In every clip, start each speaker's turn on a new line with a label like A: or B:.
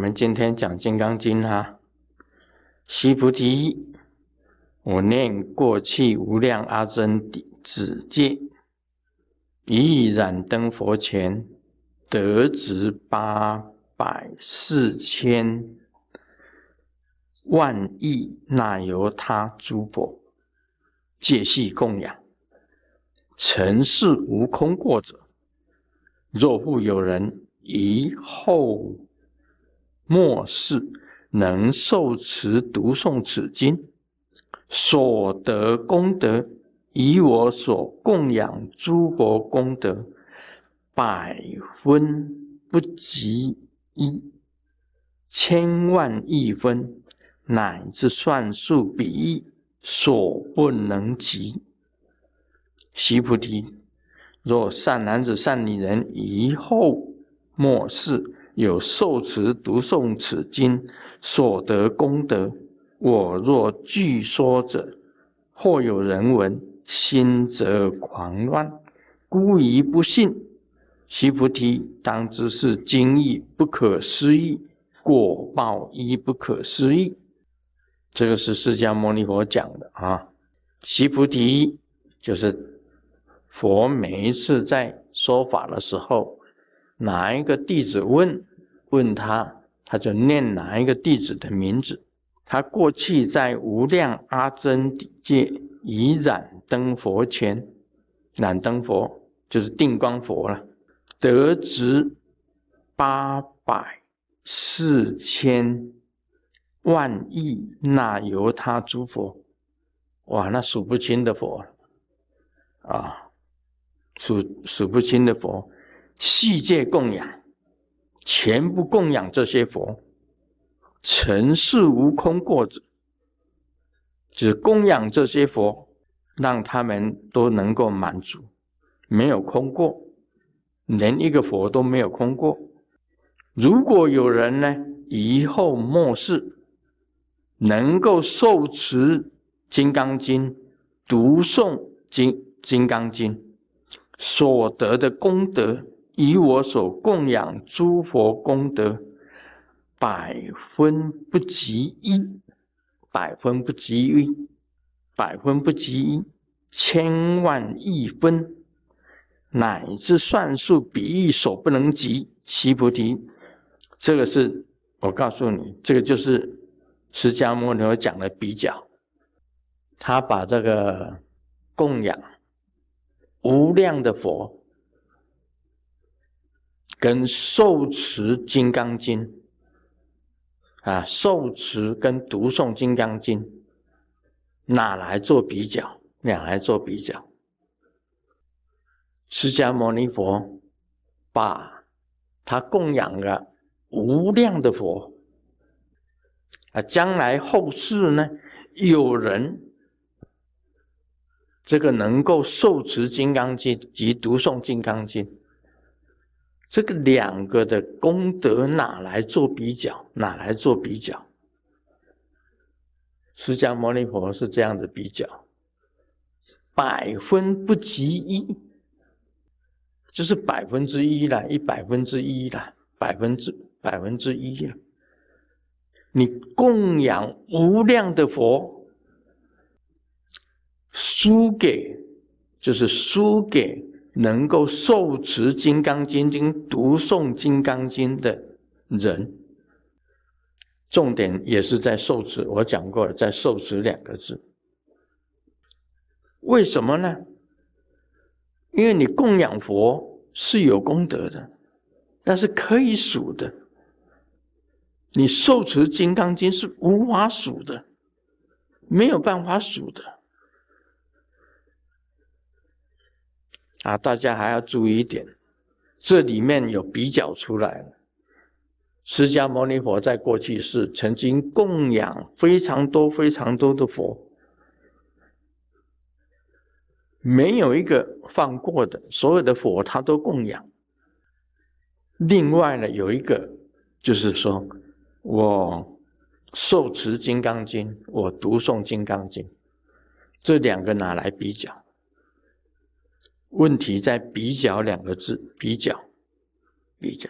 A: 我们今天讲《金刚经》啊，须菩提，我念过去无量阿僧子界，以燃灯佛前，得值八百四千万亿那由他诸佛，借系供养，尘世无空过者，若复有人以后。末世能受持读诵此经所得功德，以我所供养诸佛功德，百分不及一，千万亿分，乃至算数比喻，所不能及。须菩提，若善男子、善女人，以后末世。有受持读诵此经所得功德，我若据说者，或有人闻，心则狂乱，故疑不信。须菩提，当知是经义不可思议，果报亦不可思议。这个是释迦牟尼佛讲的啊。须菩提，就是佛每一次在说法的时候。哪一个弟子问问他，他就念哪一个弟子的名字。他过去在无量阿僧界以染灯佛前，染灯佛就是定光佛了，得值八百四千万亿那由他诸佛，哇，那数不清的佛啊，数数不清的佛。世界供养，全部供养这些佛，尘世无空过者，只供养这些佛，让他们都能够满足，没有空过，连一个佛都没有空过。如果有人呢，以后末世能够受持《金刚经》，读诵《金金刚经》所得的功德。以我所供养诸佛功德，百分不及一，百分不及一，百分不及一，千万亿分，乃至算术比喻所不能及。悉菩提，这个是我告诉你，这个就是释迦牟尼佛讲的比较，他把这个供养无量的佛。跟受持《金刚经》啊，受持跟读诵《金刚经》，哪来做比较？哪来做比较？释迦牟尼佛把他供养了无量的佛啊，将来后世呢，有人这个能够受持《金刚经》及读诵《金刚经》。这个两个的功德哪来做比较？哪来做比较？释迦牟尼佛是这样的比较：百分不及一，就是百分之一了，一百分之一了，百分之百分之一了。你供养无量的佛，输给就是输给。能够受持《金刚经》经读诵《金刚经》的人，重点也是在受持。我讲过了，在受持两个字。为什么呢？因为你供养佛是有功德的，但是可以数的。你受持《金刚经》是无法数的，没有办法数的。啊，大家还要注意一点，这里面有比较出来了。释迦牟尼佛在过去是曾经供养非常多、非常多的佛，没有一个放过的，所有的佛他都供养。另外呢，有一个就是说，我受持《金刚经》，我读诵《金刚经》，这两个拿来比较。问题在“比较”两个字，比较，比较。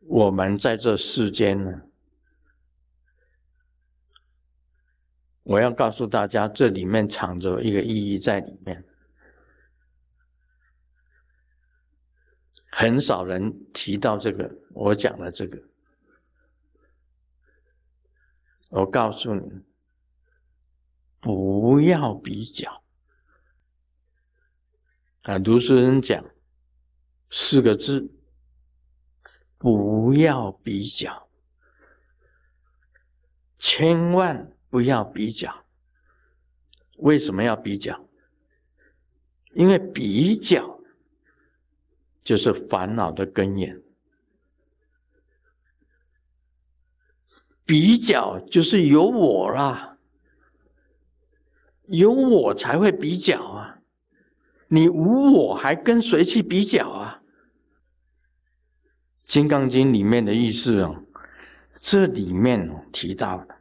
A: 我们在这世间呢，我要告诉大家，这里面藏着一个意义在里面，很少人提到这个。我讲了这个，我告诉你，不要比较啊！读书人讲四个字。不要比较，千万不要比较。为什么要比较？因为比较就是烦恼的根源，比较就是有我啦，有我才会比较啊！你无我还跟谁去比较啊？《金刚经》里面的意思哦，这里面提到的，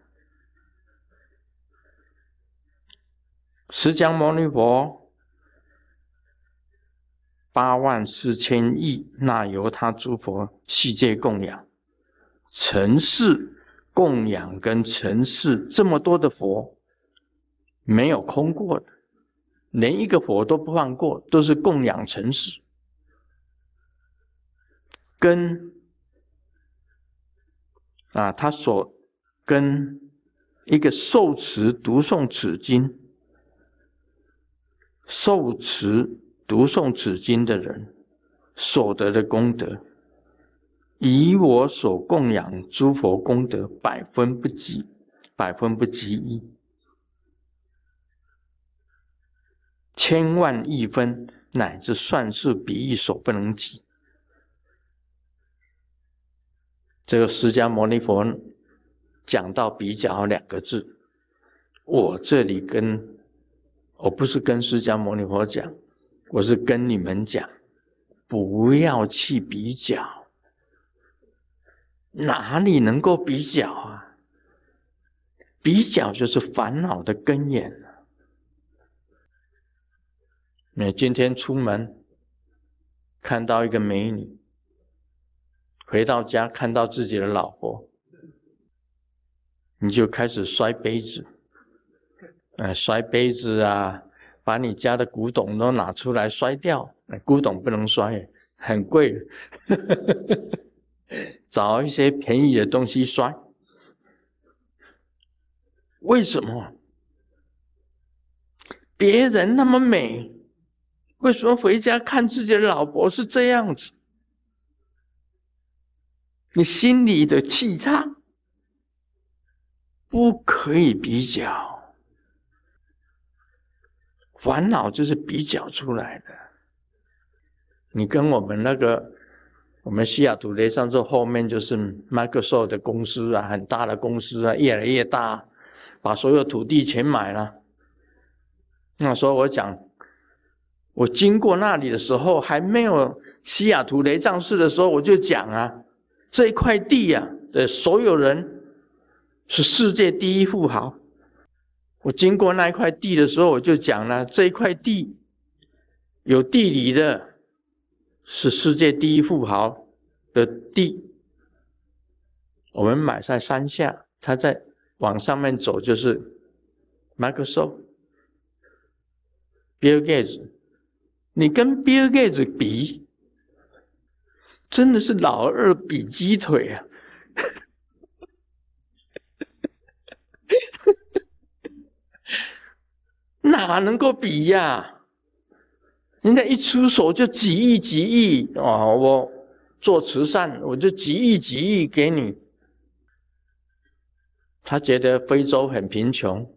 A: 释迦牟尼佛八万四千亿，那由他诸佛悉皆供养，尘世供养跟尘世这么多的佛，没有空过的，连一个佛都不放过，都是供养尘世。跟啊，他所跟一个受持读诵此经、受持读诵此经的人所得的功德，以我所供养诸佛功德百分不及，百分不及一，千万亿分乃至算是比喻所不能及。这个释迦牟尼佛讲到比较两个字，我这里跟我不是跟释迦牟尼佛讲，我是跟你们讲，不要去比较，哪里能够比较啊？比较就是烦恼的根源了。你今天出门看到一个美女。回到家看到自己的老婆，你就开始摔杯子，呃，摔杯子啊，把你家的古董都拿出来摔掉。古董不能摔，很贵，找一些便宜的东西摔。为什么？别人那么美，为什么回家看自己的老婆是这样子？你心里的气差不可以比较，烦恼就是比较出来的。你跟我们那个，我们西雅图雷上座后面就是 Microsoft 的公司啊，很大的公司啊，越来越大，把所有土地全买了。那时候我讲，我经过那里的时候，还没有西雅图雷藏寺的时候，我就讲啊。这一块地呀的所有人是世界第一富豪。我经过那一块地的时候，我就讲了，这一块地有地理的，是世界第一富豪的地。我们买在山下，他在往上面走就是 Microsoft、Bill Gates。你跟 Bill Gates 比。真的是老二比鸡腿啊！哪能够比呀？人家一出手就几亿几亿啊！我做慈善，我就几亿几亿给你。他觉得非洲很贫穷，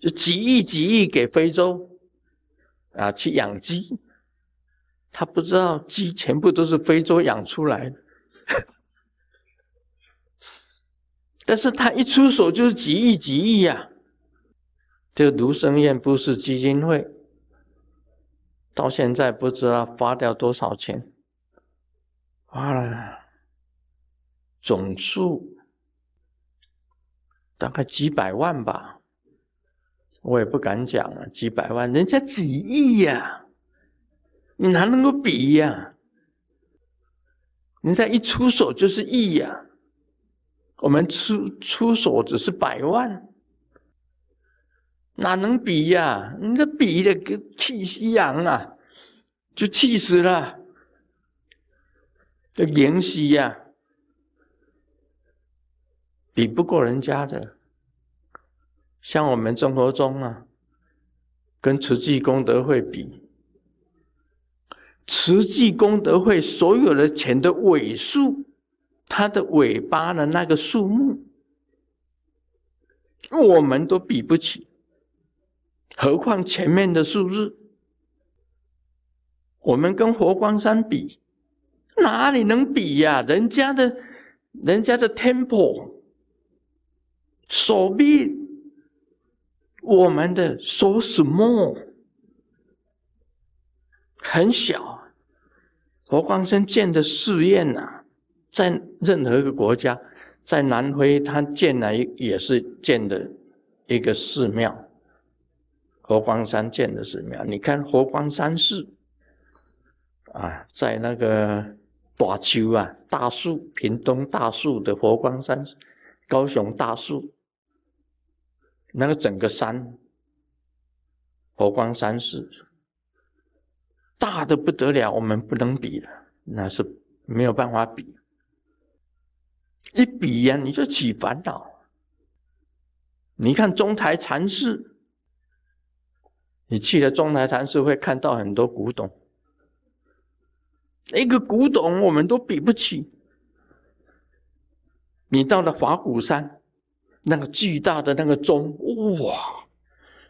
A: 就几亿几亿给非洲啊，去养鸡。他不知道鸡全部都是非洲养出来的，但是他一出手就是几亿几亿呀！这个卢生燕不是基金会，到现在不知道花掉多少钱，花了总数大概几百万吧，我也不敢讲啊，几百万，人家几亿呀！你哪能够比呀？人家一出手就是亿呀，我们出出手只是百万，哪能比呀？你这比的跟气息扬啊，就气死了，这言息呀，比不过人家的。像我们生活中啊，跟慈济功德会比。慈济功德会所有的钱的尾数，它的尾巴的那个数目，我们都比不起，何况前面的数字？我们跟佛光山比，哪里能比呀？人家的，人家的 temple 手臂，我们的 so small，很小。佛光山建的寺院呐，在任何一个国家，在南非，他建了也是建的一个寺庙。佛光山建的寺庙，你看佛光山寺啊，在那个大丘啊，大树屏东大树的佛光山，高雄大树，那个整个山，佛光山寺。大的不得了，我们不能比了，那是没有办法比。一比呀，你就起烦恼。你看中台禅寺，你去了中台禅寺会看到很多古董，一个古董我们都比不起。你到了华鼓山，那个巨大的那个钟，哇，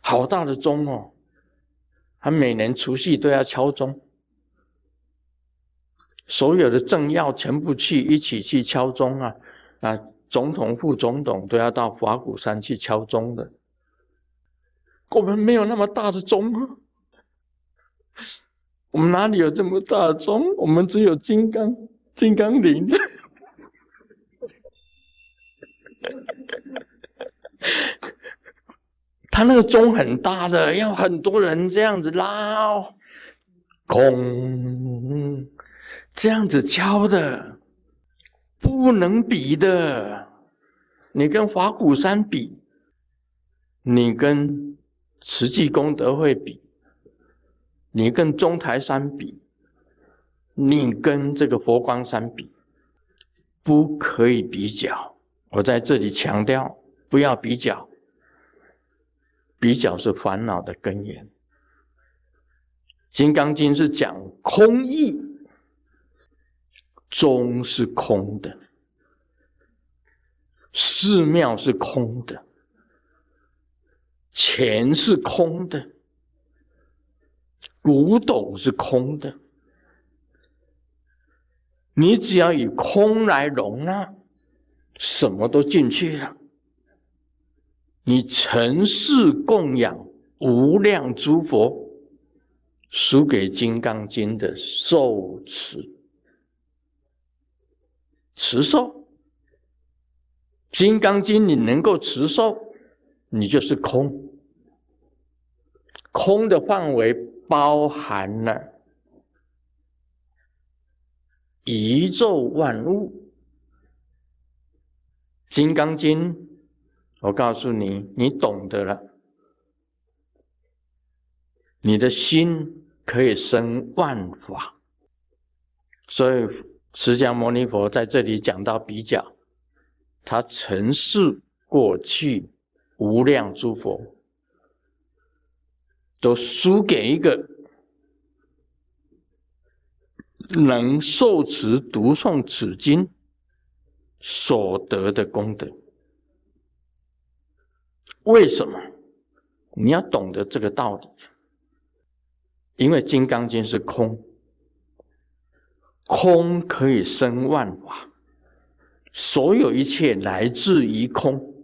A: 好大的钟哦！他每年除夕都要敲钟，所有的政要全部去一起去敲钟啊！啊，总统、副总统都要到华鼓山去敲钟的。我们没有那么大的钟啊，我们哪里有这么大的钟？我们只有金刚金刚铃。他那个钟很大的，要很多人这样子拉，哦空这样子敲的，不能比的。你跟华鼓山比，你跟慈济功德会比，你跟中台山比，你跟这个佛光山比，不可以比较。我在这里强调，不要比较。比较是烦恼的根源，《金刚经》是讲空义，宗是空的，寺庙是空的，钱是空的，古董是空的，你只要以空来容纳，什么都进去了。你尘世供养无量诸佛，输给《金刚经》的受持持受，《金刚经》你能够持受，你就是空。空的范围包含了宇宙万物，《金刚经》。我告诉你，你懂得了，你的心可以生万法。所以，释迦牟尼佛在这里讲到比较，他曾是过去无量诸佛，都输给一个能受持读诵此经所得的功德。为什么？你要懂得这个道理，因为《金刚经》是空，空可以生万法，所有一切来自于空，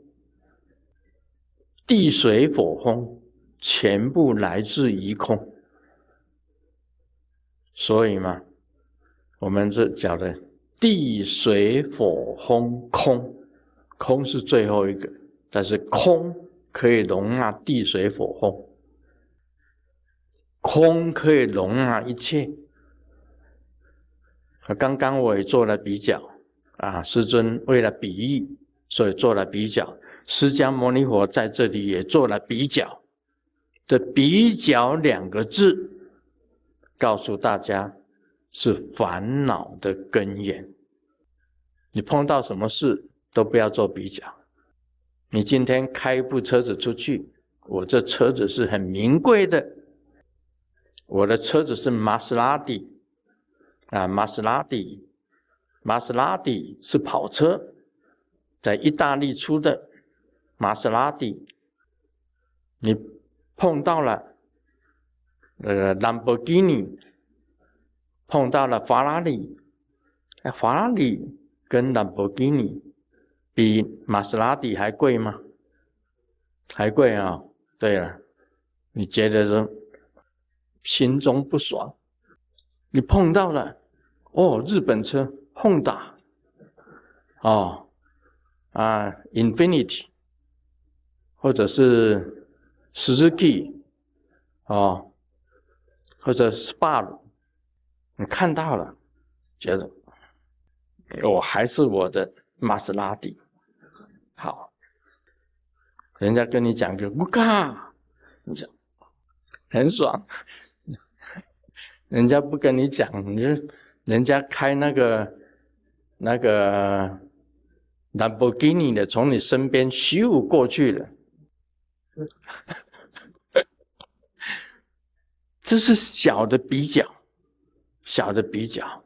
A: 地水火风全部来自于空，所以嘛，我们这讲的地水火风空，空是最后一个，但是空。可以容纳地水火风，空可以容纳一切，刚刚我也做了比较啊，师尊为了比喻，所以做了比较。释迦牟尼佛在这里也做了比较，这“比较”两个字，告诉大家是烦恼的根源。你碰到什么事都不要做比较。你今天开一部车子出去，我这车子是很名贵的，我的车子是玛莎拉蒂啊，玛莎拉蒂，玛莎拉蒂是跑车，在意大利出的。玛莎拉蒂，你碰到了那个兰博基尼，碰到了法拉利，哎，法拉利跟兰博基尼比玛莎拉蒂还贵吗？还贵啊！对了，你觉得说心中不爽？你碰到了哦，日本车，Honda，哦，啊，Infinity。或者是十字 K，哦，或者 Spar 你看到了，觉得我还是我的玛莎拉蒂。好，人家跟你讲个乌卡，你讲很爽，人家不跟你讲，你人家开那个那个兰博基尼的从你身边咻过去了。这是小的比较，小的比较，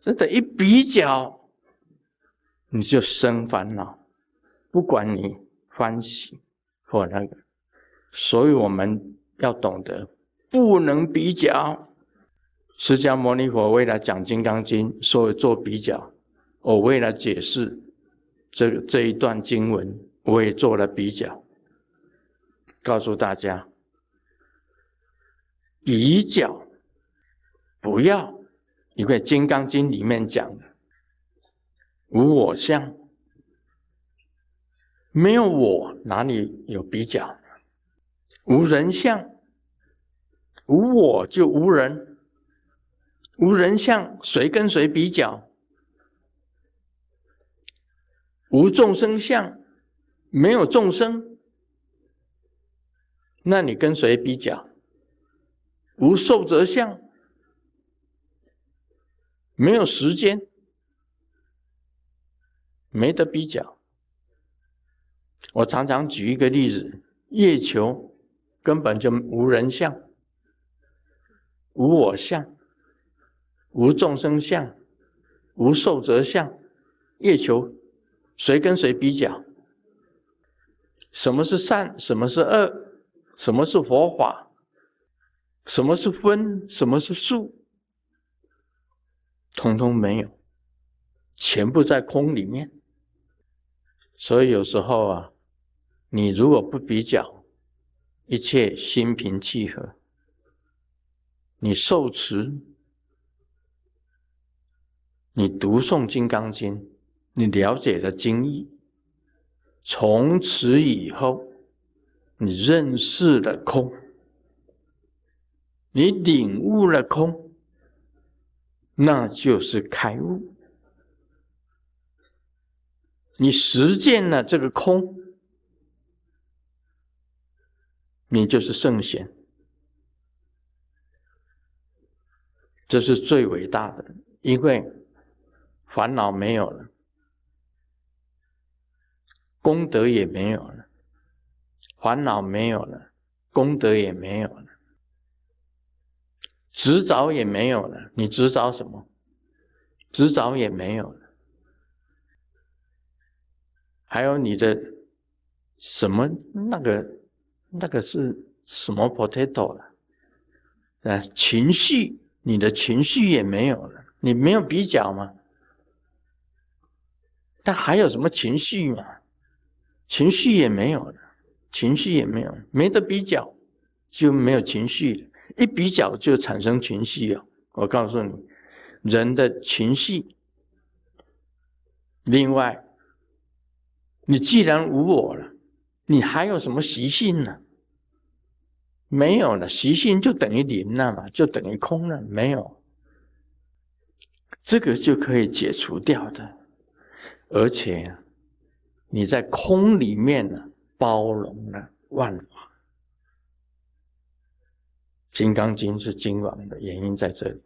A: 真的，一比较你就生烦恼，不管你欢喜或那个，所以我们要懂得不能比较。释迦牟尼佛为了讲《金刚经》，所以做比较。我为了解释这这一段经文。我也做了比较，告诉大家，比较不要，因为《金刚经》里面讲的无我相，没有我哪里有比较？无人相，无我就无人，无人相，谁跟谁比较？无众生相。没有众生，那你跟谁比较？无受则相，没有时间，没得比较。我常常举一个例子：月球根本就无人相，无我相，无众生相，无受则相。月球谁跟谁比较？什么是善？什么是恶？什么是佛法？什么是分？什么是数？通通没有，全部在空里面。所以有时候啊，你如果不比较，一切心平气和，你受持，你读诵《金刚经》，你了解了经义。从此以后，你认识了空，你领悟了空，那就是开悟。你实践了这个空，你就是圣贤。这是最伟大的，因为烦恼没有了。功德也没有了，烦恼没有了，功德也没有了，执着也没有了。你执着什么？执着也没有了。还有你的什么那个那个是什么 potato 了？啊，情绪，你的情绪也没有了。你没有比较吗？但还有什么情绪吗？情绪也没有了，情绪也没有，没得比较，就没有情绪了。一比较就产生情绪啊！我告诉你，人的情绪。另外，你既然无我了，你还有什么习性呢？没有了，习性就等于零了嘛，就等于空了，没有。这个就可以解除掉的。而且你在空里面呢，包容了万法。《金刚经》是经王的原因在这里。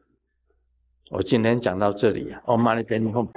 A: 我今天讲到这里啊，我马里边以后。